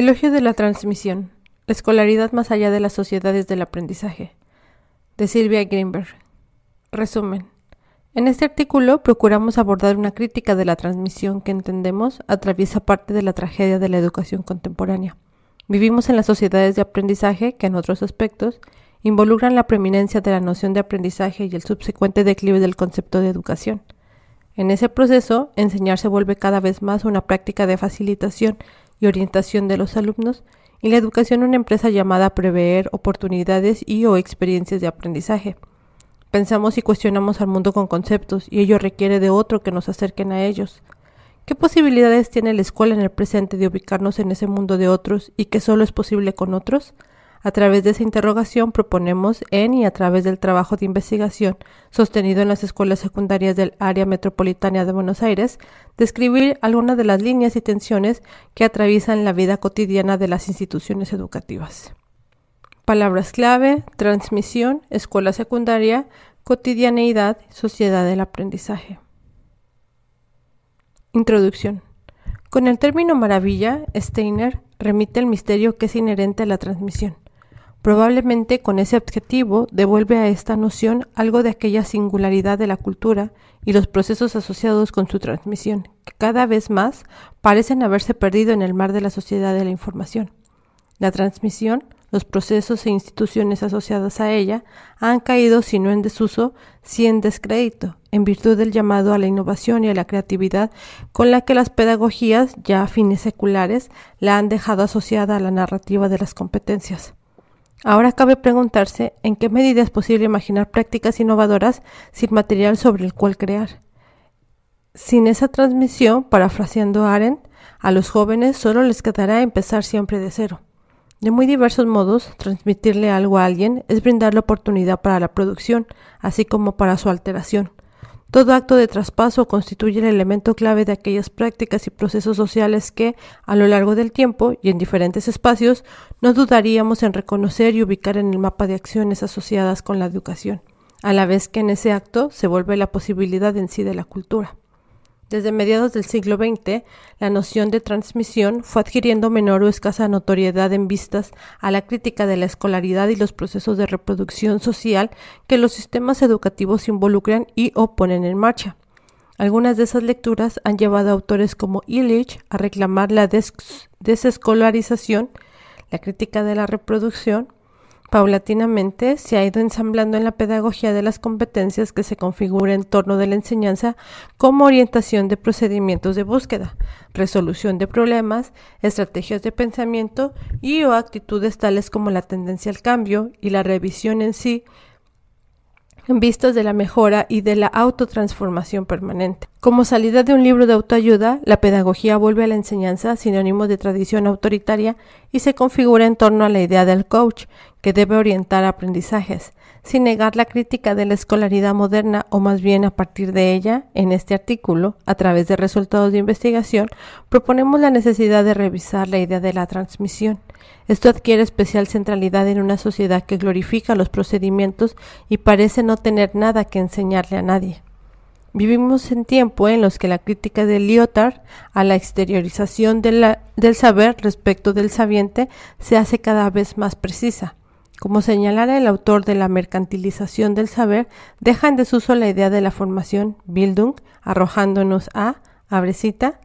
Elogio de la transmisión. La escolaridad más allá de las sociedades del aprendizaje. De Silvia Greenberg. Resumen. En este artículo procuramos abordar una crítica de la transmisión que entendemos atraviesa parte de la tragedia de la educación contemporánea. Vivimos en las sociedades de aprendizaje que en otros aspectos involucran la preeminencia de la noción de aprendizaje y el subsecuente declive del concepto de educación. En ese proceso, enseñar se vuelve cada vez más una práctica de facilitación y orientación de los alumnos y la educación una empresa llamada a prever oportunidades y o experiencias de aprendizaje. Pensamos y cuestionamos al mundo con conceptos y ello requiere de otro que nos acerquen a ellos. ¿Qué posibilidades tiene la escuela en el presente de ubicarnos en ese mundo de otros y que solo es posible con otros? A través de esa interrogación proponemos en y a través del trabajo de investigación sostenido en las escuelas secundarias del área metropolitana de Buenos Aires, describir algunas de las líneas y tensiones que atraviesan la vida cotidiana de las instituciones educativas. Palabras clave, transmisión, escuela secundaria, cotidianeidad, sociedad del aprendizaje. Introducción. Con el término maravilla, Steiner remite el misterio que es inherente a la transmisión. Probablemente con ese objetivo devuelve a esta noción algo de aquella singularidad de la cultura y los procesos asociados con su transmisión, que cada vez más parecen haberse perdido en el mar de la sociedad de la información. La transmisión los procesos e instituciones asociadas a ella han caído, si no en desuso, si en descrédito, en virtud del llamado a la innovación y a la creatividad con la que las pedagogías, ya a fines seculares, la han dejado asociada a la narrativa de las competencias. Ahora cabe preguntarse en qué medida es posible imaginar prácticas innovadoras sin material sobre el cual crear. Sin esa transmisión, parafraseando Arendt, a los jóvenes solo les quedará empezar siempre de cero. De muy diversos modos, transmitirle algo a alguien es brindar la oportunidad para la producción, así como para su alteración. Todo acto de traspaso constituye el elemento clave de aquellas prácticas y procesos sociales que, a lo largo del tiempo y en diferentes espacios, no dudaríamos en reconocer y ubicar en el mapa de acciones asociadas con la educación, a la vez que en ese acto se vuelve la posibilidad en sí de la cultura. Desde mediados del siglo XX, la noción de transmisión fue adquiriendo menor o escasa notoriedad en vistas a la crítica de la escolaridad y los procesos de reproducción social que los sistemas educativos involucran y o ponen en marcha. Algunas de esas lecturas han llevado a autores como Illich a reclamar la desescolarización, la crítica de la reproducción, Paulatinamente se ha ido ensamblando en la pedagogía de las competencias que se configura en torno de la enseñanza como orientación de procedimientos de búsqueda, resolución de problemas, estrategias de pensamiento y o actitudes tales como la tendencia al cambio y la revisión en sí en vistas de la mejora y de la autotransformación permanente. Como salida de un libro de autoayuda, la pedagogía vuelve a la enseñanza sinónimo de tradición autoritaria y se configura en torno a la idea del coach, que debe orientar aprendizajes, sin negar la crítica de la escolaridad moderna o más bien a partir de ella, en este artículo, a través de resultados de investigación, proponemos la necesidad de revisar la idea de la transmisión. Esto adquiere especial centralidad en una sociedad que glorifica los procedimientos y parece no tener nada que enseñarle a nadie. Vivimos en tiempo en los que la crítica de Lyotard a la exteriorización del saber respecto del sabiente se hace cada vez más precisa. Como señalara el autor de la mercantilización del saber, deja en desuso la idea de la formación Bildung, arrojándonos a, abrecita,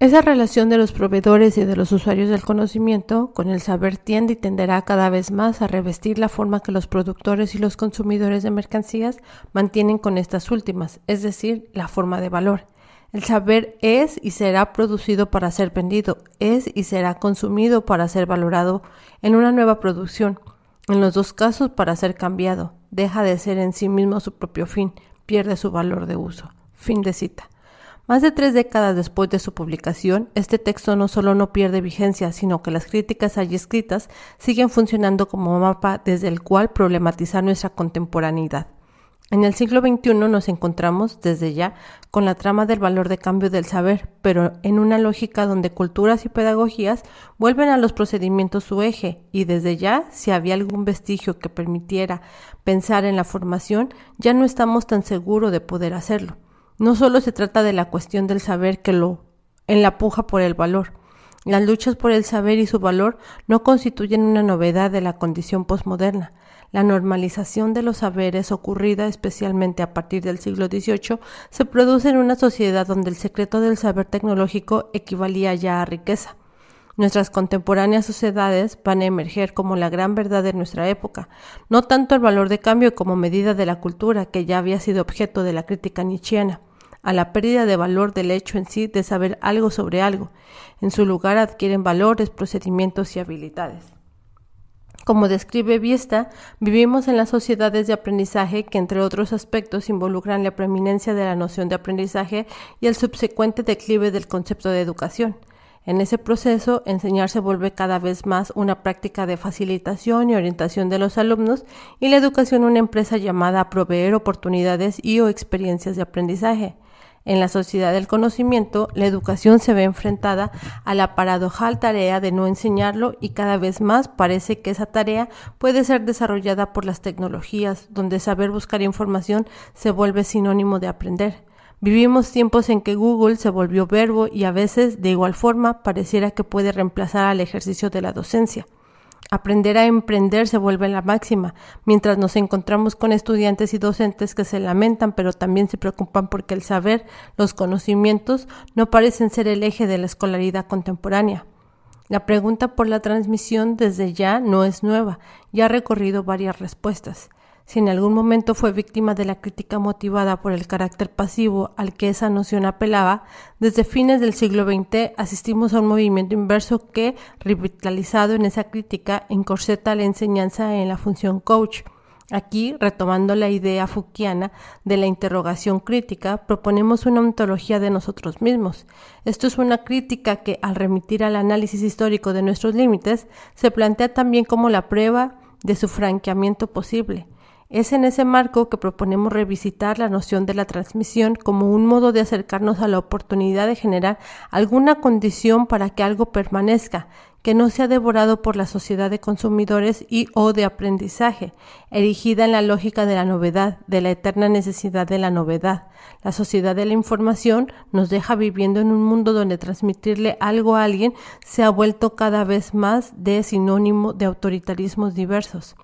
esa relación de los proveedores y de los usuarios del conocimiento con el saber tiende y tenderá cada vez más a revestir la forma que los productores y los consumidores de mercancías mantienen con estas últimas, es decir, la forma de valor. El saber es y será producido para ser vendido, es y será consumido para ser valorado en una nueva producción. En los dos casos para ser cambiado, deja de ser en sí mismo su propio fin, pierde su valor de uso. Fin de cita. Más de tres décadas después de su publicación, este texto no solo no pierde vigencia, sino que las críticas allí escritas siguen funcionando como mapa desde el cual problematizar nuestra contemporaneidad. En el siglo XXI nos encontramos, desde ya, con la trama del valor de cambio del saber, pero en una lógica donde culturas y pedagogías vuelven a los procedimientos su eje, y desde ya, si había algún vestigio que permitiera pensar en la formación, ya no estamos tan seguros de poder hacerlo. No solo se trata de la cuestión del saber que lo en la puja por el valor. Las luchas por el saber y su valor no constituyen una novedad de la condición posmoderna. La normalización de los saberes ocurrida especialmente a partir del siglo XVIII se produce en una sociedad donde el secreto del saber tecnológico equivalía ya a riqueza. Nuestras contemporáneas sociedades van a emerger como la gran verdad de nuestra época, no tanto el valor de cambio como medida de la cultura que ya había sido objeto de la crítica nietzscheana, a la pérdida de valor del hecho en sí de saber algo sobre algo. En su lugar adquieren valores, procedimientos y habilidades. Como describe Viesta, vivimos en las sociedades de aprendizaje que, entre otros aspectos, involucran la preeminencia de la noción de aprendizaje y el subsecuente declive del concepto de educación. En ese proceso, enseñar se vuelve cada vez más una práctica de facilitación y orientación de los alumnos y la educación una empresa llamada a proveer oportunidades y o experiencias de aprendizaje. En la sociedad del conocimiento, la educación se ve enfrentada a la paradojal tarea de no enseñarlo y cada vez más parece que esa tarea puede ser desarrollada por las tecnologías, donde saber buscar información se vuelve sinónimo de aprender. Vivimos tiempos en que Google se volvió verbo y a veces, de igual forma, pareciera que puede reemplazar al ejercicio de la docencia. Aprender a emprender se vuelve la máxima, mientras nos encontramos con estudiantes y docentes que se lamentan, pero también se preocupan porque el saber, los conocimientos, no parecen ser el eje de la escolaridad contemporánea. La pregunta por la transmisión desde ya no es nueva, ya ha recorrido varias respuestas. Si en algún momento fue víctima de la crítica motivada por el carácter pasivo al que esa noción apelaba, desde fines del siglo XX asistimos a un movimiento inverso que, revitalizado en esa crítica, encorseta la enseñanza en la función coach. Aquí, retomando la idea Fouquiana de la interrogación crítica, proponemos una ontología de nosotros mismos. Esto es una crítica que, al remitir al análisis histórico de nuestros límites, se plantea también como la prueba de su franqueamiento posible. Es en ese marco que proponemos revisitar la noción de la transmisión como un modo de acercarnos a la oportunidad de generar alguna condición para que algo permanezca, que no sea devorado por la sociedad de consumidores y o de aprendizaje, erigida en la lógica de la novedad, de la eterna necesidad de la novedad. La sociedad de la información nos deja viviendo en un mundo donde transmitirle algo a alguien se ha vuelto cada vez más de sinónimo de autoritarismos diversos.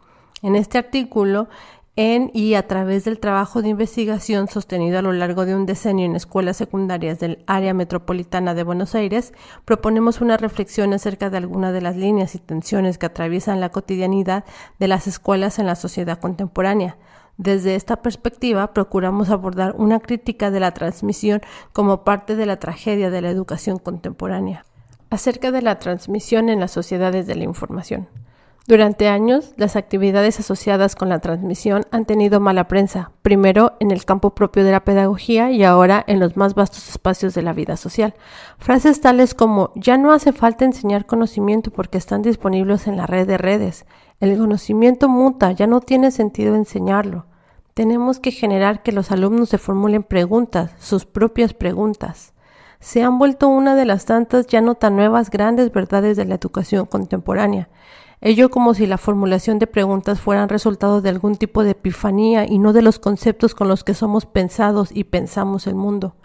En este artículo en y a través del trabajo de investigación sostenido a lo largo de un decenio en escuelas secundarias del área metropolitana de Buenos Aires, proponemos una reflexión acerca de algunas de las líneas y tensiones que atraviesan la cotidianidad de las escuelas en la sociedad contemporánea. Desde esta perspectiva, procuramos abordar una crítica de la transmisión como parte de la tragedia de la educación contemporánea. Acerca de la transmisión en las sociedades de la información. Durante años, las actividades asociadas con la transmisión han tenido mala prensa, primero en el campo propio de la pedagogía y ahora en los más vastos espacios de la vida social. Frases tales como ya no hace falta enseñar conocimiento porque están disponibles en la red de redes. El conocimiento muta, ya no tiene sentido enseñarlo. Tenemos que generar que los alumnos se formulen preguntas, sus propias preguntas se han vuelto una de las tantas ya no tan nuevas grandes verdades de la educación contemporánea ello como si la formulación de preguntas fueran resultado de algún tipo de epifanía y no de los conceptos con los que somos pensados y pensamos el mundo.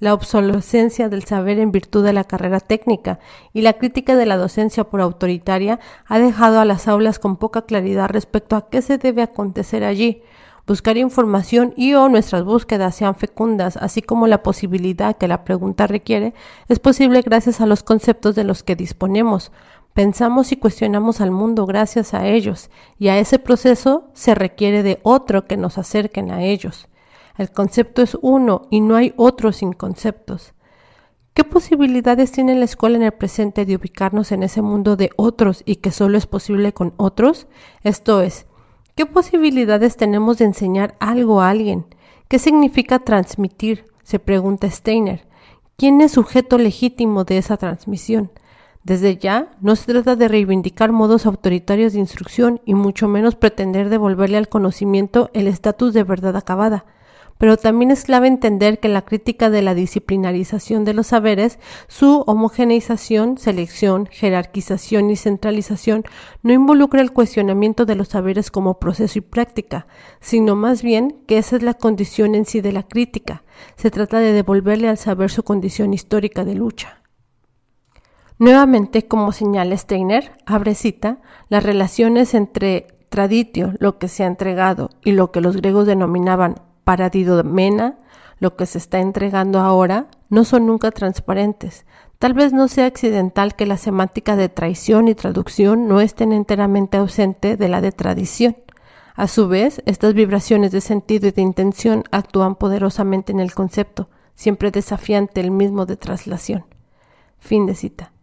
La obsolescencia del saber en virtud de la carrera técnica y la crítica de la docencia por autoritaria ha dejado a las aulas con poca claridad respecto a qué se debe acontecer allí, buscar información y o nuestras búsquedas sean fecundas, así como la posibilidad que la pregunta requiere, es posible gracias a los conceptos de los que disponemos, Pensamos y cuestionamos al mundo gracias a ellos, y a ese proceso se requiere de otro que nos acerquen a ellos. El concepto es uno y no hay otro sin conceptos. ¿Qué posibilidades tiene la escuela en el presente de ubicarnos en ese mundo de otros y que solo es posible con otros? Esto es, ¿qué posibilidades tenemos de enseñar algo a alguien? ¿Qué significa transmitir? se pregunta Steiner. ¿Quién es sujeto legítimo de esa transmisión? Desde ya, no se trata de reivindicar modos autoritarios de instrucción y mucho menos pretender devolverle al conocimiento el estatus de verdad acabada. Pero también es clave entender que la crítica de la disciplinarización de los saberes, su homogeneización, selección, jerarquización y centralización no involucra el cuestionamiento de los saberes como proceso y práctica, sino más bien que esa es la condición en sí de la crítica. Se trata de devolverle al saber su condición histórica de lucha. Nuevamente, como señala Steiner, abre cita, las relaciones entre traditio, lo que se ha entregado, y lo que los griegos denominaban paradidomena, lo que se está entregando ahora, no son nunca transparentes. Tal vez no sea accidental que la semántica de traición y traducción no estén enteramente ausente de la de tradición. A su vez, estas vibraciones de sentido y de intención actúan poderosamente en el concepto, siempre desafiante el mismo de traslación. Fin de cita.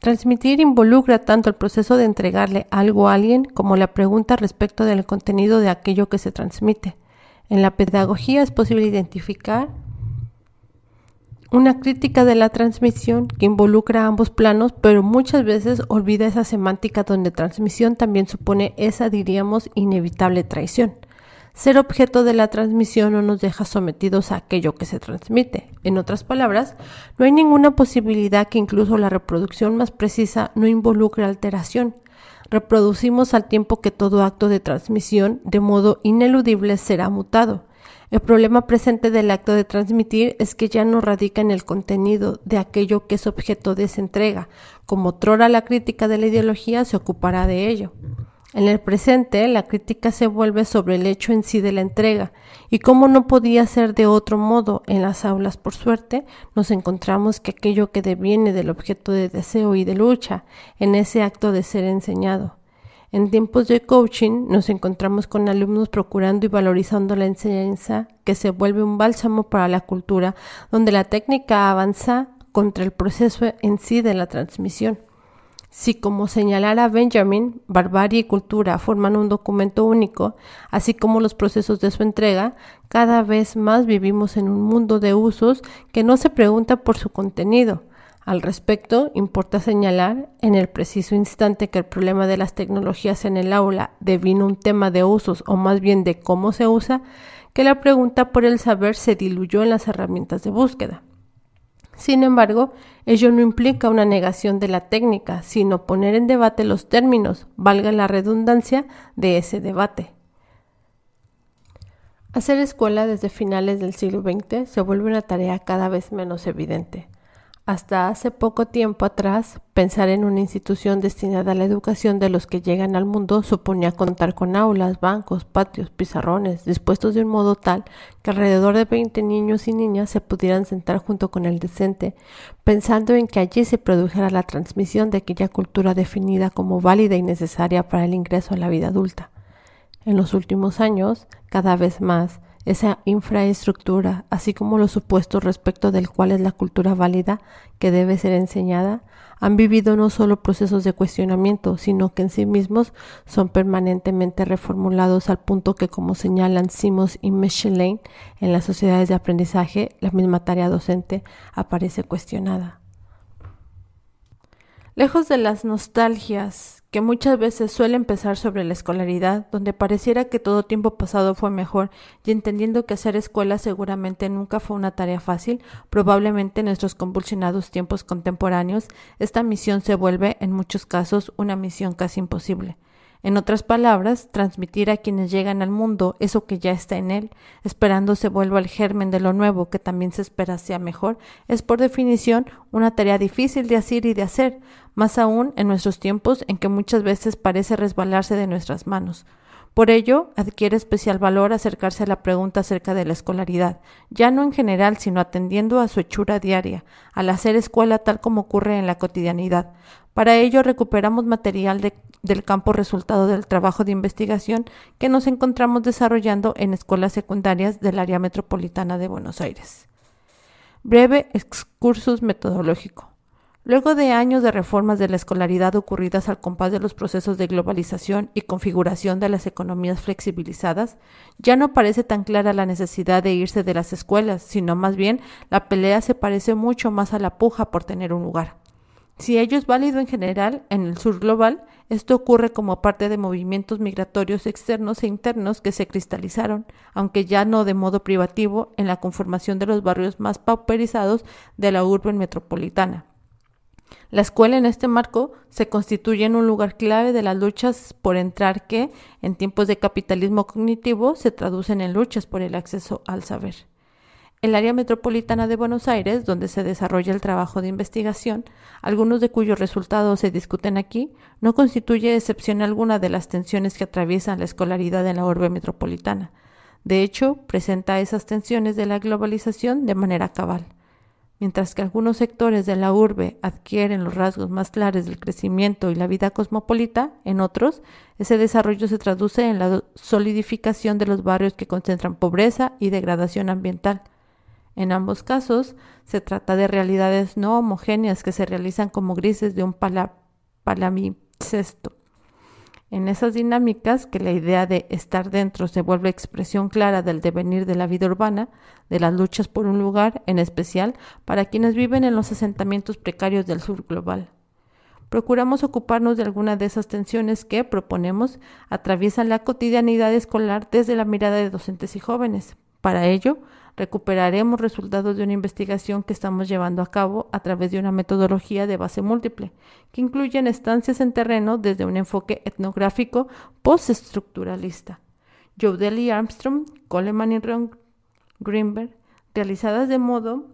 Transmitir involucra tanto el proceso de entregarle algo a alguien como la pregunta respecto del contenido de aquello que se transmite. En la pedagogía es posible identificar una crítica de la transmisión que involucra ambos planos, pero muchas veces olvida esa semántica donde transmisión también supone esa, diríamos, inevitable traición. Ser objeto de la transmisión no nos deja sometidos a aquello que se transmite. En otras palabras, no hay ninguna posibilidad que incluso la reproducción más precisa no involucre alteración. Reproducimos al tiempo que todo acto de transmisión de modo ineludible será mutado. El problema presente del acto de transmitir es que ya no radica en el contenido de aquello que es objeto de esa entrega, como trora la crítica de la ideología se ocupará de ello. En el presente, la crítica se vuelve sobre el hecho en sí de la entrega, y como no podía ser de otro modo en las aulas, por suerte, nos encontramos que aquello que deviene del objeto de deseo y de lucha, en ese acto de ser enseñado. En tiempos de coaching nos encontramos con alumnos procurando y valorizando la enseñanza que se vuelve un bálsamo para la cultura, donde la técnica avanza contra el proceso en sí de la transmisión. Si, como señalara Benjamin, barbarie y cultura forman un documento único, así como los procesos de su entrega, cada vez más vivimos en un mundo de usos que no se pregunta por su contenido, al respecto, importa señalar en el preciso instante que el problema de las tecnologías en el aula devino un tema de usos o más bien de cómo se usa, que la pregunta por el saber se diluyó en las herramientas de búsqueda. Sin embargo, ello no implica una negación de la técnica, sino poner en debate los términos, valga la redundancia, de ese debate. Hacer escuela desde finales del siglo XX se vuelve una tarea cada vez menos evidente. Hasta hace poco tiempo atrás, pensar en una institución destinada a la educación de los que llegan al mundo suponía contar con aulas, bancos, patios, pizarrones, dispuestos de un modo tal que alrededor de 20 niños y niñas se pudieran sentar junto con el decente, pensando en que allí se produjera la transmisión de aquella cultura definida como válida y necesaria para el ingreso a la vida adulta. En los últimos años, cada vez más, esa infraestructura, así como los supuestos respecto del cual es la cultura válida que debe ser enseñada, han vivido no solo procesos de cuestionamiento, sino que en sí mismos son permanentemente reformulados al punto que, como señalan Simons y Michelin en las sociedades de aprendizaje, la misma tarea docente aparece cuestionada. Lejos de las nostalgias que muchas veces suelen empezar sobre la escolaridad, donde pareciera que todo tiempo pasado fue mejor, y entendiendo que hacer escuela seguramente nunca fue una tarea fácil, probablemente en nuestros convulsionados tiempos contemporáneos, esta misión se vuelve en muchos casos una misión casi imposible. En otras palabras, transmitir a quienes llegan al mundo eso que ya está en él, esperando se vuelva el germen de lo nuevo que también se espera sea mejor, es por definición una tarea difícil de hacer y de hacer, más aún en nuestros tiempos en que muchas veces parece resbalarse de nuestras manos. Por ello, adquiere especial valor acercarse a la pregunta acerca de la escolaridad, ya no en general, sino atendiendo a su hechura diaria, al hacer escuela tal como ocurre en la cotidianidad. Para ello, recuperamos material del campo resultado del trabajo de investigación que nos encontramos desarrollando en escuelas secundarias del área metropolitana de Buenos Aires. Breve excursus metodológico. Luego de años de reformas de la escolaridad ocurridas al compás de los procesos de globalización y configuración de las economías flexibilizadas, ya no parece tan clara la necesidad de irse de las escuelas, sino más bien la pelea se parece mucho más a la puja por tener un lugar. Si ello es válido en general en el sur global, esto ocurre como parte de movimientos migratorios externos e internos que se cristalizaron, aunque ya no de modo privativo, en la conformación de los barrios más pauperizados de la urbe metropolitana. La escuela en este marco se constituye en un lugar clave de las luchas por entrar que, en tiempos de capitalismo cognitivo, se traducen en luchas por el acceso al saber. El área metropolitana de Buenos Aires, donde se desarrolla el trabajo de investigación, algunos de cuyos resultados se discuten aquí, no constituye excepción alguna de las tensiones que atraviesan la escolaridad en la urbe metropolitana. De hecho, presenta esas tensiones de la globalización de manera cabal. Mientras que algunos sectores de la urbe adquieren los rasgos más claros del crecimiento y la vida cosmopolita, en otros, ese desarrollo se traduce en la solidificación de los barrios que concentran pobreza y degradación ambiental en ambos casos, se trata de realidades no homogéneas que se realizan como grises de un. En esas dinámicas, que la idea de estar dentro se vuelve expresión clara del devenir de la vida urbana, de las luchas por un lugar, en especial para quienes viven en los asentamientos precarios del sur global. Procuramos ocuparnos de alguna de esas tensiones que, proponemos, atraviesan la cotidianidad escolar desde la mirada de docentes y jóvenes. Para ello, recuperaremos resultados de una investigación que estamos llevando a cabo a través de una metodología de base múltiple, que incluye estancias en terreno desde un enfoque etnográfico postestructuralista. Jodeli Armstrong, Coleman y Greenberg, realizadas de modo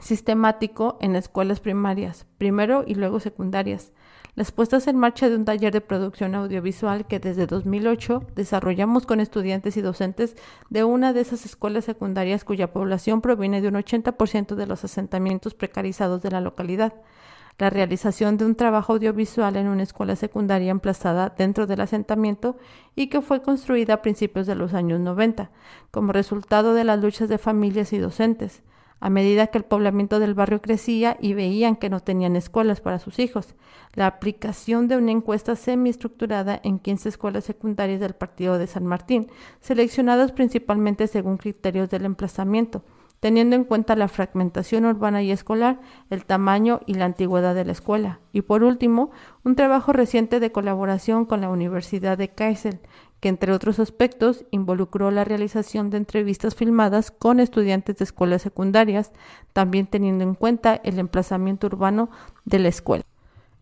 sistemático en escuelas primarias, primero y luego secundarias, las puestas en marcha de un taller de producción audiovisual que desde 2008 desarrollamos con estudiantes y docentes de una de esas escuelas secundarias cuya población proviene de un 80% de los asentamientos precarizados de la localidad. La realización de un trabajo audiovisual en una escuela secundaria emplazada dentro del asentamiento y que fue construida a principios de los años 90, como resultado de las luchas de familias y docentes a medida que el poblamiento del barrio crecía y veían que no tenían escuelas para sus hijos. La aplicación de una encuesta semiestructurada en 15 escuelas secundarias del partido de San Martín, seleccionadas principalmente según criterios del emplazamiento, teniendo en cuenta la fragmentación urbana y escolar, el tamaño y la antigüedad de la escuela. Y por último, un trabajo reciente de colaboración con la Universidad de Kassel, que entre otros aspectos involucró la realización de entrevistas filmadas con estudiantes de escuelas secundarias, también teniendo en cuenta el emplazamiento urbano de la escuela.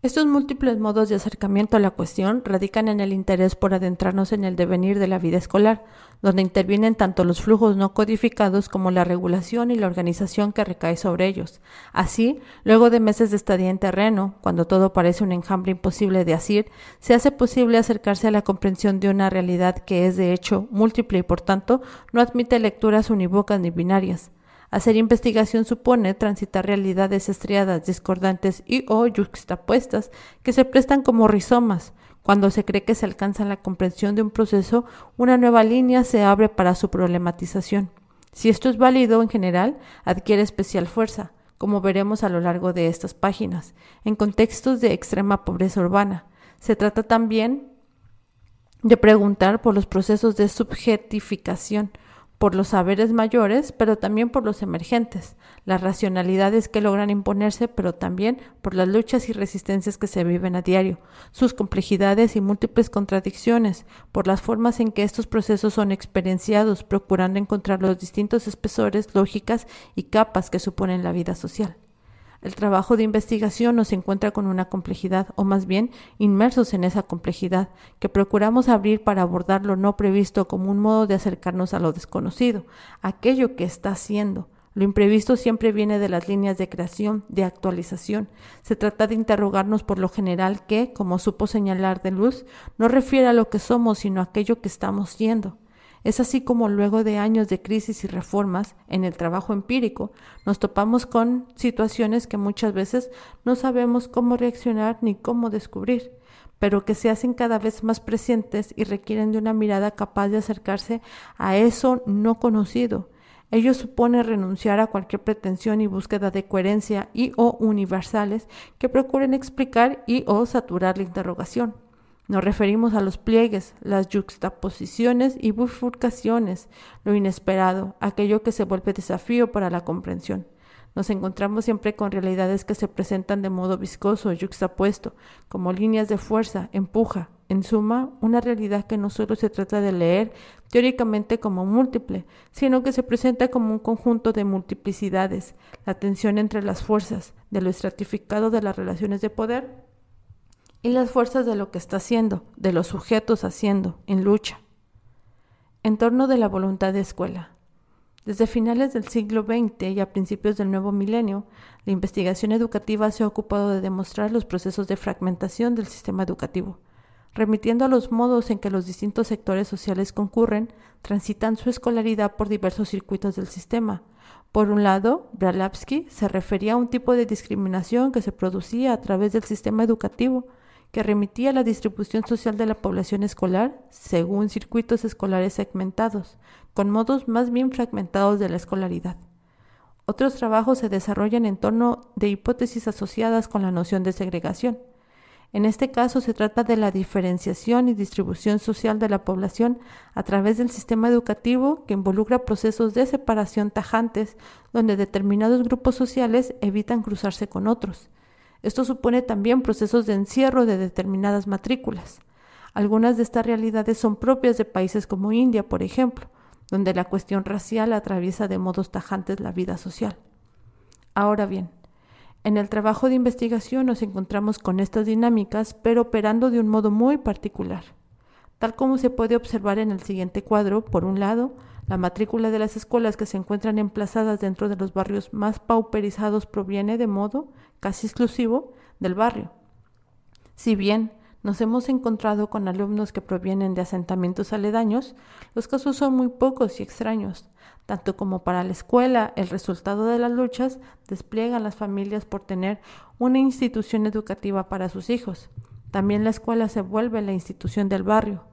Estos múltiples modos de acercamiento a la cuestión radican en el interés por adentrarnos en el devenir de la vida escolar, donde intervienen tanto los flujos no codificados como la regulación y la organización que recae sobre ellos. Así, luego de meses de estadía en terreno, cuando todo parece un enjambre imposible de asir, se hace posible acercarse a la comprensión de una realidad que es de hecho múltiple y por tanto no admite lecturas unívocas ni binarias. Hacer investigación supone transitar realidades estriadas, discordantes y o yuxtapuestas que se prestan como rizomas. Cuando se cree que se alcanza la comprensión de un proceso, una nueva línea se abre para su problematización. Si esto es válido en general, adquiere especial fuerza, como veremos a lo largo de estas páginas, en contextos de extrema pobreza urbana. Se trata también de preguntar por los procesos de subjetificación, por los saberes mayores, pero también por los emergentes, las racionalidades que logran imponerse, pero también por las luchas y resistencias que se viven a diario, sus complejidades y múltiples contradicciones, por las formas en que estos procesos son experienciados, procurando encontrar los distintos espesores, lógicas y capas que suponen la vida social. El trabajo de investigación nos encuentra con una complejidad, o más bien inmersos en esa complejidad, que procuramos abrir para abordar lo no previsto como un modo de acercarnos a lo desconocido, aquello que está siendo. Lo imprevisto siempre viene de las líneas de creación, de actualización. Se trata de interrogarnos por lo general que, como supo señalar de luz, no refiere a lo que somos, sino a aquello que estamos siendo. Es así como luego de años de crisis y reformas en el trabajo empírico, nos topamos con situaciones que muchas veces no sabemos cómo reaccionar ni cómo descubrir, pero que se hacen cada vez más presentes y requieren de una mirada capaz de acercarse a eso no conocido. Ello supone renunciar a cualquier pretensión y búsqueda de coherencia y o universales que procuren explicar y o saturar la interrogación. Nos referimos a los pliegues, las yuxtaposiciones y bifurcaciones, lo inesperado, aquello que se vuelve desafío para la comprensión. Nos encontramos siempre con realidades que se presentan de modo viscoso, yuxtapuesto, como líneas de fuerza, empuja. En suma, una realidad que no solo se trata de leer teóricamente como múltiple, sino que se presenta como un conjunto de multiplicidades, la tensión entre las fuerzas, de lo estratificado de las relaciones de poder y las fuerzas de lo que está haciendo, de los sujetos haciendo, en lucha. En torno de la voluntad de escuela. Desde finales del siglo XX y a principios del nuevo milenio, la investigación educativa se ha ocupado de demostrar los procesos de fragmentación del sistema educativo, remitiendo a los modos en que los distintos sectores sociales concurren, transitan su escolaridad por diversos circuitos del sistema. Por un lado, Bralapsky se refería a un tipo de discriminación que se producía a través del sistema educativo, que remitía a la distribución social de la población escolar según circuitos escolares segmentados, con modos más bien fragmentados de la escolaridad. Otros trabajos se desarrollan en torno de hipótesis asociadas con la noción de segregación. En este caso se trata de la diferenciación y distribución social de la población a través del sistema educativo que involucra procesos de separación tajantes donde determinados grupos sociales evitan cruzarse con otros, esto supone también procesos de encierro de determinadas matrículas. Algunas de estas realidades son propias de países como India, por ejemplo, donde la cuestión racial atraviesa de modos tajantes la vida social. Ahora bien, en el trabajo de investigación nos encontramos con estas dinámicas, pero operando de un modo muy particular. Tal como se puede observar en el siguiente cuadro, por un lado, la matrícula de las escuelas que se encuentran emplazadas dentro de los barrios más pauperizados proviene de modo casi exclusivo del barrio. Si bien nos hemos encontrado con alumnos que provienen de asentamientos aledaños, los casos son muy pocos y extraños. Tanto como para la escuela, el resultado de las luchas despliegan las familias por tener una institución educativa para sus hijos. También la escuela se vuelve la institución del barrio.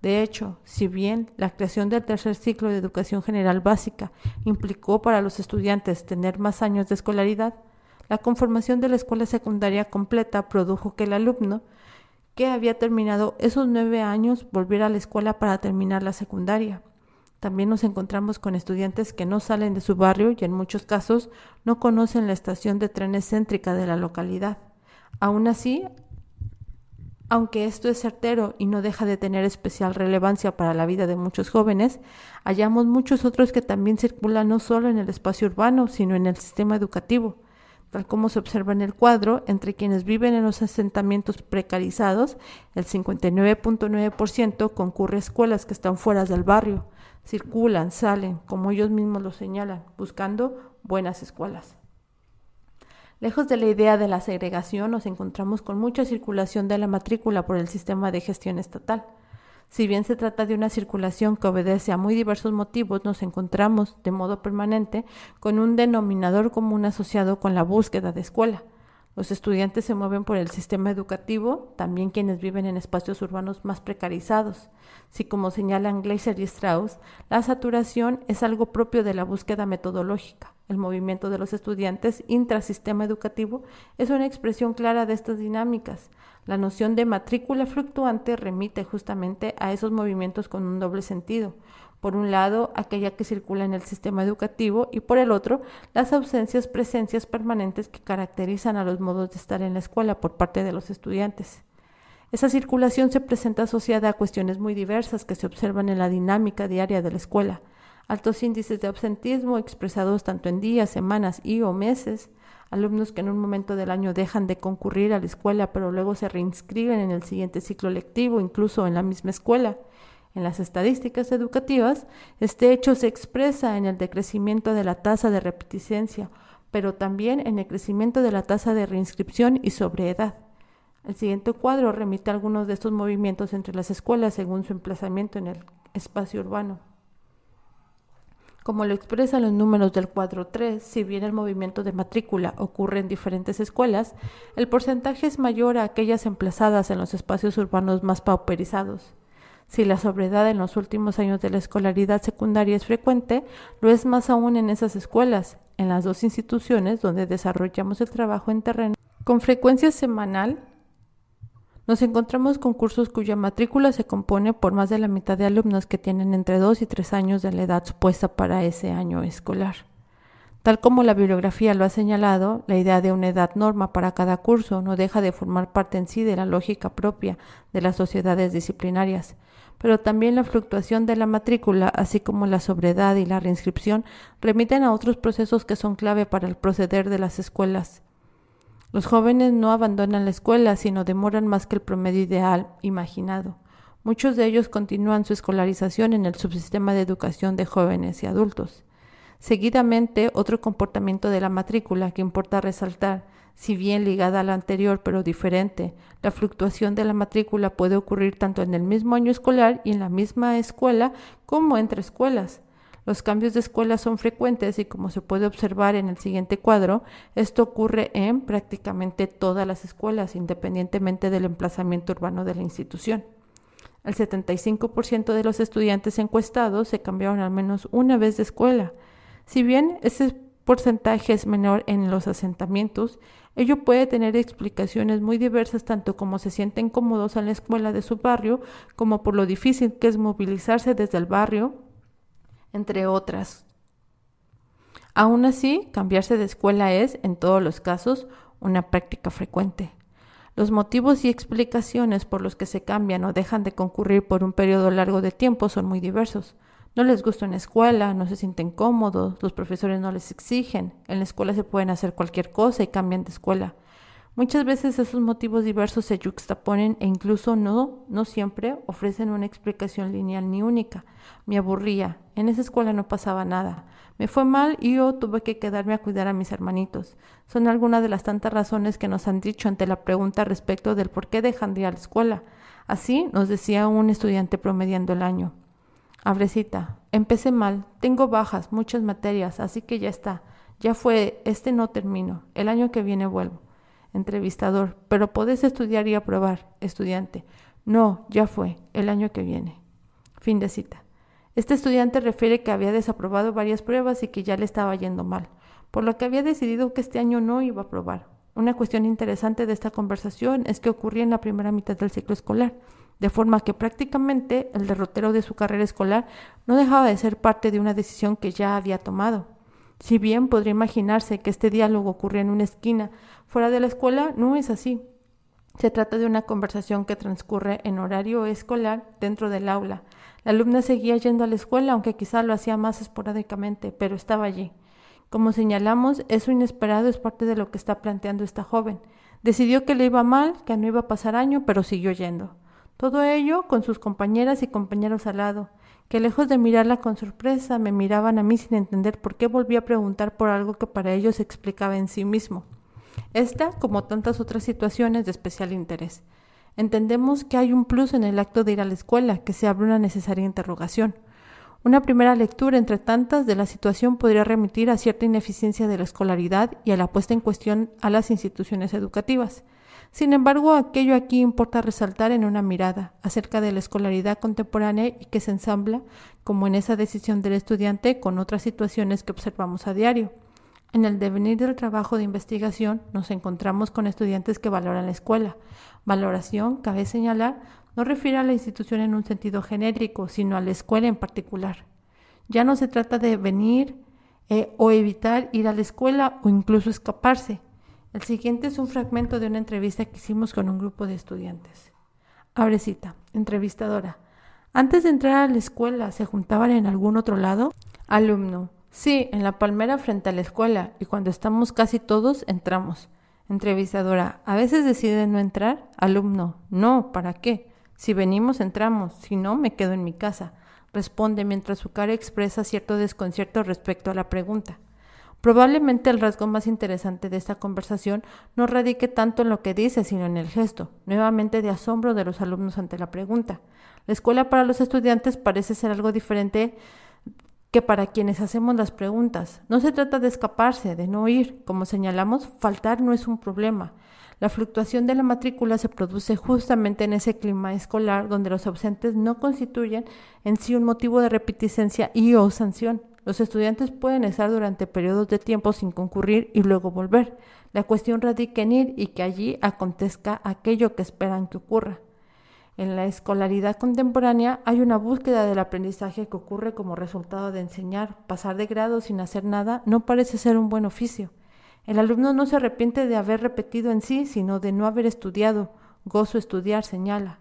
De hecho, si bien la creación del tercer ciclo de educación general básica implicó para los estudiantes tener más años de escolaridad, la conformación de la escuela secundaria completa produjo que el alumno que había terminado esos nueve años volviera a la escuela para terminar la secundaria. También nos encontramos con estudiantes que no salen de su barrio y en muchos casos no conocen la estación de trenes céntrica de la localidad. Aún así, aunque esto es certero y no deja de tener especial relevancia para la vida de muchos jóvenes, hallamos muchos otros que también circulan no solo en el espacio urbano, sino en el sistema educativo. Tal como se observa en el cuadro, entre quienes viven en los asentamientos precarizados, el 59.9% concurre a escuelas que están fuera del barrio, circulan, salen, como ellos mismos lo señalan, buscando buenas escuelas. Lejos de la idea de la segregación, nos encontramos con mucha circulación de la matrícula por el sistema de gestión estatal. Si bien se trata de una circulación que obedece a muy diversos motivos, nos encontramos de modo permanente con un denominador común asociado con la búsqueda de escuela. Los estudiantes se mueven por el sistema educativo, también quienes viven en espacios urbanos más precarizados. Si, como señalan Gleiser y Strauss, la saturación es algo propio de la búsqueda metodológica. El movimiento de los estudiantes intrasistema educativo es una expresión clara de estas dinámicas. La noción de matrícula fluctuante remite justamente a esos movimientos con un doble sentido por un lado aquella que circula en el sistema educativo y por el otro las ausencias, presencias permanentes que caracterizan a los modos de estar en la escuela por parte de los estudiantes. Esa circulación se presenta asociada a cuestiones muy diversas que se observan en la dinámica diaria de la escuela. Altos índices de absentismo expresados tanto en días, semanas y o meses, alumnos que en un momento del año dejan de concurrir a la escuela pero luego se reinscriben en el siguiente ciclo lectivo, incluso en la misma escuela, en las estadísticas educativas, este hecho se expresa en el decrecimiento de la tasa de repeticencia, pero también en el crecimiento de la tasa de reinscripción y sobreedad. El siguiente cuadro remite algunos de estos movimientos entre las escuelas según su emplazamiento en el espacio urbano. Como lo expresan los números del cuadro 3, si bien el movimiento de matrícula ocurre en diferentes escuelas, el porcentaje es mayor a aquellas emplazadas en los espacios urbanos más pauperizados. Si la sobriedad en los últimos años de la escolaridad secundaria es frecuente, lo es más aún en esas escuelas, en las dos instituciones donde desarrollamos el trabajo en terreno. Con frecuencia semanal, nos encontramos con cursos cuya matrícula se compone por más de la mitad de alumnos que tienen entre 2 y 3 años de la edad supuesta para ese año escolar. Tal como la bibliografía lo ha señalado, la idea de una edad norma para cada curso no deja de formar parte en sí de la lógica propia de las sociedades disciplinarias, pero también la fluctuación de la matrícula, así como la sobriedad y la reinscripción, remiten a otros procesos que son clave para el proceder de las escuelas. Los jóvenes no abandonan la escuela, sino demoran más que el promedio ideal imaginado. Muchos de ellos continúan su escolarización en el subsistema de educación de jóvenes y adultos. Seguidamente, otro comportamiento de la matrícula que importa resaltar, si bien ligada a la anterior pero diferente, la fluctuación de la matrícula puede ocurrir tanto en el mismo año escolar y en la misma escuela como entre escuelas. Los cambios de escuela son frecuentes y como se puede observar en el siguiente cuadro, esto ocurre en prácticamente todas las escuelas, independientemente del emplazamiento urbano de la institución. El 75% de los estudiantes encuestados se cambiaron al menos una vez de escuela. Si bien ese porcentaje es menor en los asentamientos, ello puede tener explicaciones muy diversas tanto como se sienten cómodos en la escuela de su barrio, como por lo difícil que es movilizarse desde el barrio entre otras. Aún así, cambiarse de escuela es, en todos los casos, una práctica frecuente. Los motivos y explicaciones por los que se cambian o dejan de concurrir por un periodo largo de tiempo son muy diversos. No les gusta una escuela, no se sienten cómodos, los profesores no les exigen, en la escuela se pueden hacer cualquier cosa y cambian de escuela. Muchas veces esos motivos diversos se juxtaponen e incluso no, no siempre ofrecen una explicación lineal ni única. Me aburría, en esa escuela no pasaba nada. Me fue mal y yo tuve que quedarme a cuidar a mis hermanitos. Son algunas de las tantas razones que nos han dicho ante la pregunta respecto del por qué dejan de ir a la escuela. Así nos decía un estudiante promediando el año. Abrecita, empecé mal, tengo bajas, muchas materias, así que ya está. Ya fue, este no termino, el año que viene vuelvo. Entrevistador, pero podés estudiar y aprobar. Estudiante, no, ya fue, el año que viene. Fin de cita. Este estudiante refiere que había desaprobado varias pruebas y que ya le estaba yendo mal, por lo que había decidido que este año no iba a aprobar. Una cuestión interesante de esta conversación es que ocurría en la primera mitad del ciclo escolar, de forma que prácticamente el derrotero de su carrera escolar no dejaba de ser parte de una decisión que ya había tomado. Si bien podría imaginarse que este diálogo ocurría en una esquina fuera de la escuela, no es así. Se trata de una conversación que transcurre en horario escolar dentro del aula. La alumna seguía yendo a la escuela, aunque quizá lo hacía más esporádicamente, pero estaba allí. Como señalamos, eso inesperado es parte de lo que está planteando esta joven. Decidió que le iba mal, que no iba a pasar año, pero siguió yendo. Todo ello con sus compañeras y compañeros al lado que lejos de mirarla con sorpresa, me miraban a mí sin entender por qué volví a preguntar por algo que para ellos explicaba en sí mismo. Esta, como tantas otras situaciones de especial interés. Entendemos que hay un plus en el acto de ir a la escuela, que se abre una necesaria interrogación. Una primera lectura entre tantas de la situación podría remitir a cierta ineficiencia de la escolaridad y a la puesta en cuestión a las instituciones educativas. Sin embargo, aquello aquí importa resaltar en una mirada acerca de la escolaridad contemporánea y que se ensambla, como en esa decisión del estudiante, con otras situaciones que observamos a diario. En el devenir del trabajo de investigación nos encontramos con estudiantes que valoran la escuela. Valoración, cabe señalar, no refiere a la institución en un sentido genérico, sino a la escuela en particular. Ya no se trata de venir eh, o evitar ir a la escuela o incluso escaparse, el siguiente es un fragmento de una entrevista que hicimos con un grupo de estudiantes. Abre cita. Entrevistadora. Antes de entrar a la escuela, ¿se juntaban en algún otro lado? Alumno. Sí, en la palmera frente a la escuela, y cuando estamos casi todos, entramos. Entrevistadora. ¿A veces deciden no entrar? Alumno. No, ¿para qué? Si venimos, entramos. Si no, me quedo en mi casa. Responde mientras su cara expresa cierto desconcierto respecto a la pregunta. Probablemente el rasgo más interesante de esta conversación no radique tanto en lo que dice, sino en el gesto, nuevamente de asombro de los alumnos ante la pregunta. La escuela para los estudiantes parece ser algo diferente que para quienes hacemos las preguntas. No se trata de escaparse, de no ir. Como señalamos, faltar no es un problema. La fluctuación de la matrícula se produce justamente en ese clima escolar donde los ausentes no constituyen en sí un motivo de repeticencia y o sanción. Los estudiantes pueden estar durante periodos de tiempo sin concurrir y luego volver. La cuestión radica en ir y que allí acontezca aquello que esperan que ocurra. En la escolaridad contemporánea hay una búsqueda del aprendizaje que ocurre como resultado de enseñar. Pasar de grado sin hacer nada no parece ser un buen oficio. El alumno no se arrepiente de haber repetido en sí, sino de no haber estudiado. Gozo estudiar, señala.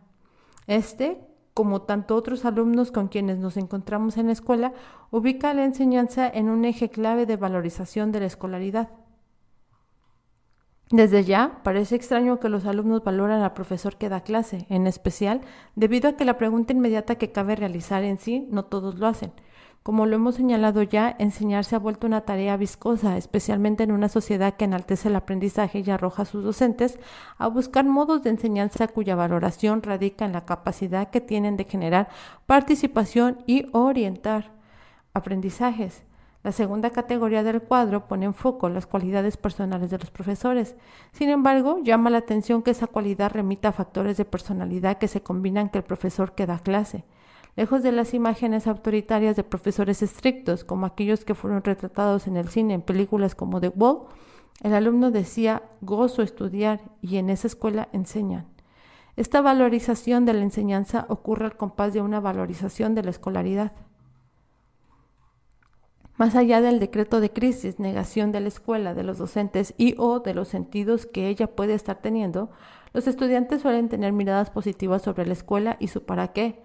Este, como tanto otros alumnos con quienes nos encontramos en la escuela, ubica la enseñanza en un eje clave de valorización de la escolaridad. Desde ya, parece extraño que los alumnos valoran al profesor que da clase, en especial debido a que la pregunta inmediata que cabe realizar en sí no todos lo hacen. Como lo hemos señalado ya, enseñar se ha vuelto una tarea viscosa, especialmente en una sociedad que enaltece el aprendizaje y arroja a sus docentes a buscar modos de enseñanza cuya valoración radica en la capacidad que tienen de generar participación y orientar aprendizajes. La segunda categoría del cuadro pone en foco las cualidades personales de los profesores. Sin embargo, llama la atención que esa cualidad remita a factores de personalidad que se combinan que el profesor que da clase. Lejos de las imágenes autoritarias de profesores estrictos, como aquellos que fueron retratados en el cine en películas como The Wall, el alumno decía, gozo estudiar y en esa escuela enseñan. Esta valorización de la enseñanza ocurre al compás de una valorización de la escolaridad. Más allá del decreto de crisis, negación de la escuela, de los docentes y o de los sentidos que ella puede estar teniendo, los estudiantes suelen tener miradas positivas sobre la escuela y su para qué,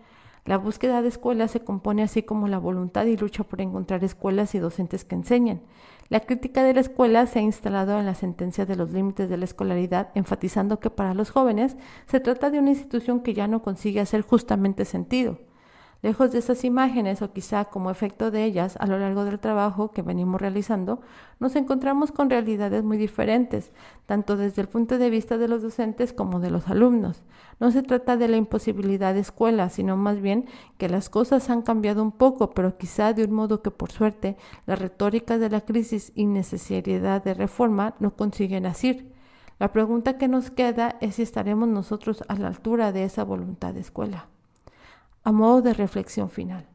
la búsqueda de escuelas se compone así como la voluntad y lucha por encontrar escuelas y docentes que enseñen. La crítica de la escuela se ha instalado en la sentencia de los límites de la escolaridad, enfatizando que para los jóvenes se trata de una institución que ya no consigue hacer justamente sentido. Lejos de esas imágenes o quizá como efecto de ellas a lo largo del trabajo que venimos realizando, nos encontramos con realidades muy diferentes, tanto desde el punto de vista de los docentes como de los alumnos. No se trata de la imposibilidad de escuela, sino más bien que las cosas han cambiado un poco, pero quizá de un modo que por suerte la retórica de la crisis y necesidad de reforma no consiguen asir. La pregunta que nos queda es si estaremos nosotros a la altura de esa voluntad de escuela a modo de reflexión final.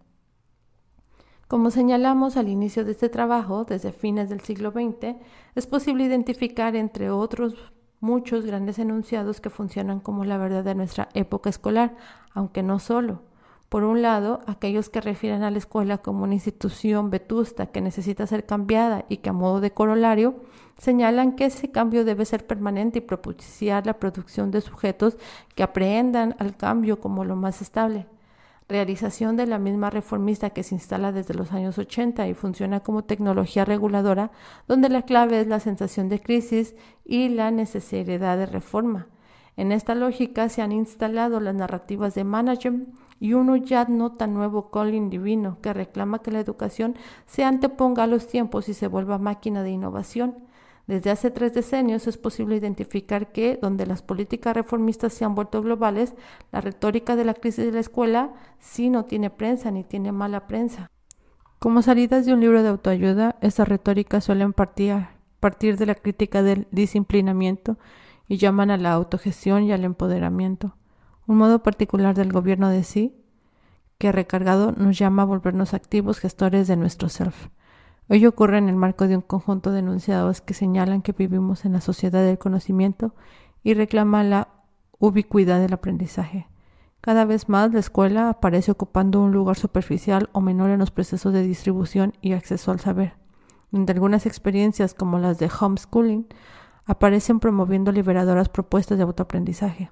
Como señalamos al inicio de este trabajo, desde fines del siglo XX, es posible identificar, entre otros muchos grandes enunciados que funcionan como la verdad de nuestra época escolar, aunque no solo. Por un lado, aquellos que refieren a la escuela como una institución vetusta que necesita ser cambiada y que a modo de corolario señalan que ese cambio debe ser permanente y propiciar la producción de sujetos que aprehendan al cambio como lo más estable realización de la misma reformista que se instala desde los años 80 y funciona como tecnología reguladora, donde la clave es la sensación de crisis y la necesidad de reforma. En esta lógica se han instalado las narrativas de management y uno ya no tan nuevo Colin Divino, que reclama que la educación se anteponga a los tiempos y se vuelva máquina de innovación. Desde hace tres decenios es posible identificar que, donde las políticas reformistas se han vuelto globales, la retórica de la crisis de la escuela sí no tiene prensa ni tiene mala prensa. Como salidas de un libro de autoayuda, esta retórica suelen partir, partir de la crítica del disciplinamiento y llaman a la autogestión y al empoderamiento. Un modo particular del gobierno de sí, que recargado nos llama a volvernos activos gestores de nuestro self. Hoy ocurre en el marco de un conjunto de enunciados que señalan que vivimos en la sociedad del conocimiento y reclama la ubicuidad del aprendizaje. Cada vez más la escuela aparece ocupando un lugar superficial o menor en los procesos de distribución y acceso al saber. Entre algunas experiencias como las de homeschooling aparecen promoviendo liberadoras propuestas de autoaprendizaje.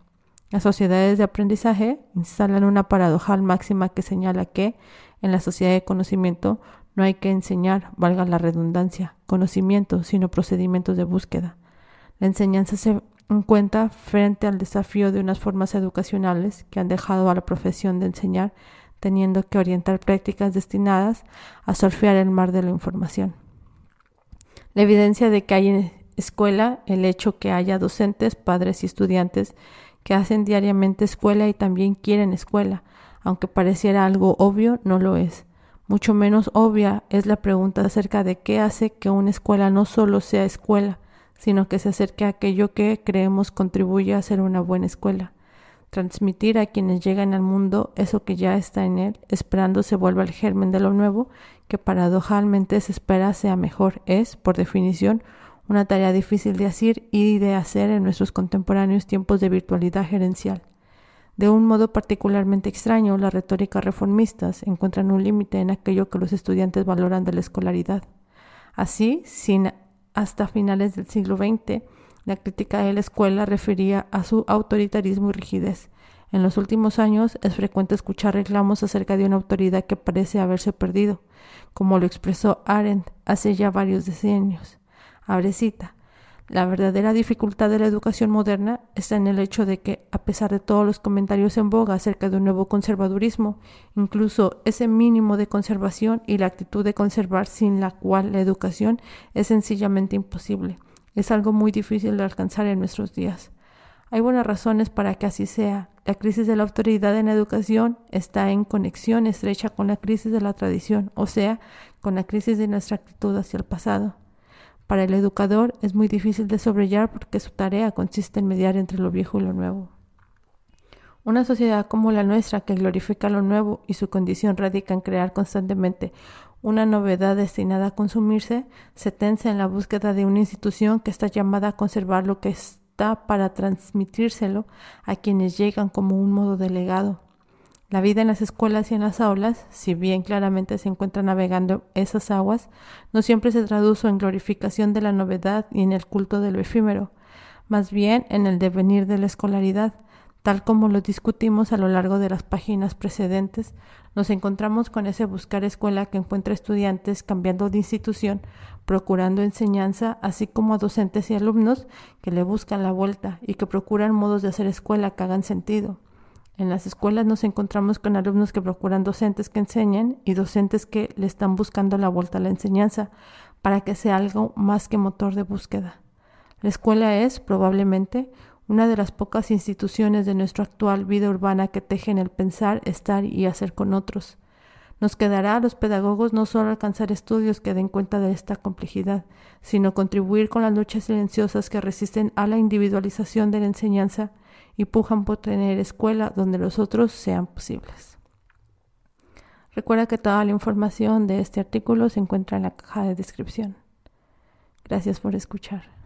Las sociedades de aprendizaje instalan una paradojal máxima que señala que, en la sociedad de conocimiento, no hay que enseñar, valga la redundancia, conocimiento, sino procedimientos de búsqueda. La enseñanza se encuentra frente al desafío de unas formas educacionales que han dejado a la profesión de enseñar teniendo que orientar prácticas destinadas a surfear el mar de la información. La evidencia de que hay en escuela, el hecho que haya docentes, padres y estudiantes que hacen diariamente escuela y también quieren escuela, aunque pareciera algo obvio, no lo es. Mucho menos obvia es la pregunta acerca de qué hace que una escuela no solo sea escuela, sino que se acerque a aquello que creemos contribuye a ser una buena escuela. Transmitir a quienes llegan al mundo eso que ya está en él, esperando se vuelva el germen de lo nuevo, que paradojalmente se espera sea mejor, es, por definición, una tarea difícil de hacer y de hacer en nuestros contemporáneos tiempos de virtualidad gerencial. De un modo particularmente extraño, las retóricas reformistas encuentran un límite en aquello que los estudiantes valoran de la escolaridad. Así, sin hasta finales del siglo XX, la crítica de la escuela refería a su autoritarismo y rigidez. En los últimos años es frecuente escuchar reclamos acerca de una autoridad que parece haberse perdido, como lo expresó Arendt hace ya varios decenios. Abre cita. La verdadera dificultad de la educación moderna está en el hecho de que, a pesar de todos los comentarios en boga acerca de un nuevo conservadurismo, incluso ese mínimo de conservación y la actitud de conservar sin la cual la educación es sencillamente imposible, es algo muy difícil de alcanzar en nuestros días. Hay buenas razones para que así sea. La crisis de la autoridad en la educación está en conexión estrecha con la crisis de la tradición, o sea, con la crisis de nuestra actitud hacia el pasado. Para el educador es muy difícil de sobrellevar porque su tarea consiste en mediar entre lo viejo y lo nuevo. Una sociedad como la nuestra, que glorifica lo nuevo y su condición radica en crear constantemente una novedad destinada a consumirse, se tensa en la búsqueda de una institución que está llamada a conservar lo que está para transmitírselo a quienes llegan como un modo de legado. La vida en las escuelas y en las aulas, si bien claramente se encuentra navegando esas aguas, no siempre se traduce en glorificación de la novedad y en el culto de lo efímero, más bien en el devenir de la escolaridad, tal como lo discutimos a lo largo de las páginas precedentes, nos encontramos con ese buscar escuela que encuentra estudiantes cambiando de institución, procurando enseñanza, así como a docentes y alumnos que le buscan la vuelta y que procuran modos de hacer escuela que hagan sentido. En las escuelas nos encontramos con alumnos que procuran docentes que enseñen y docentes que le están buscando la vuelta a la enseñanza para que sea algo más que motor de búsqueda. La escuela es, probablemente, una de las pocas instituciones de nuestra actual vida urbana que tejen el pensar, estar y hacer con otros. Nos quedará a los pedagogos no solo alcanzar estudios que den cuenta de esta complejidad, sino contribuir con las luchas silenciosas que resisten a la individualización de la enseñanza y pujan por tener escuela donde los otros sean posibles. Recuerda que toda la información de este artículo se encuentra en la caja de descripción. Gracias por escuchar.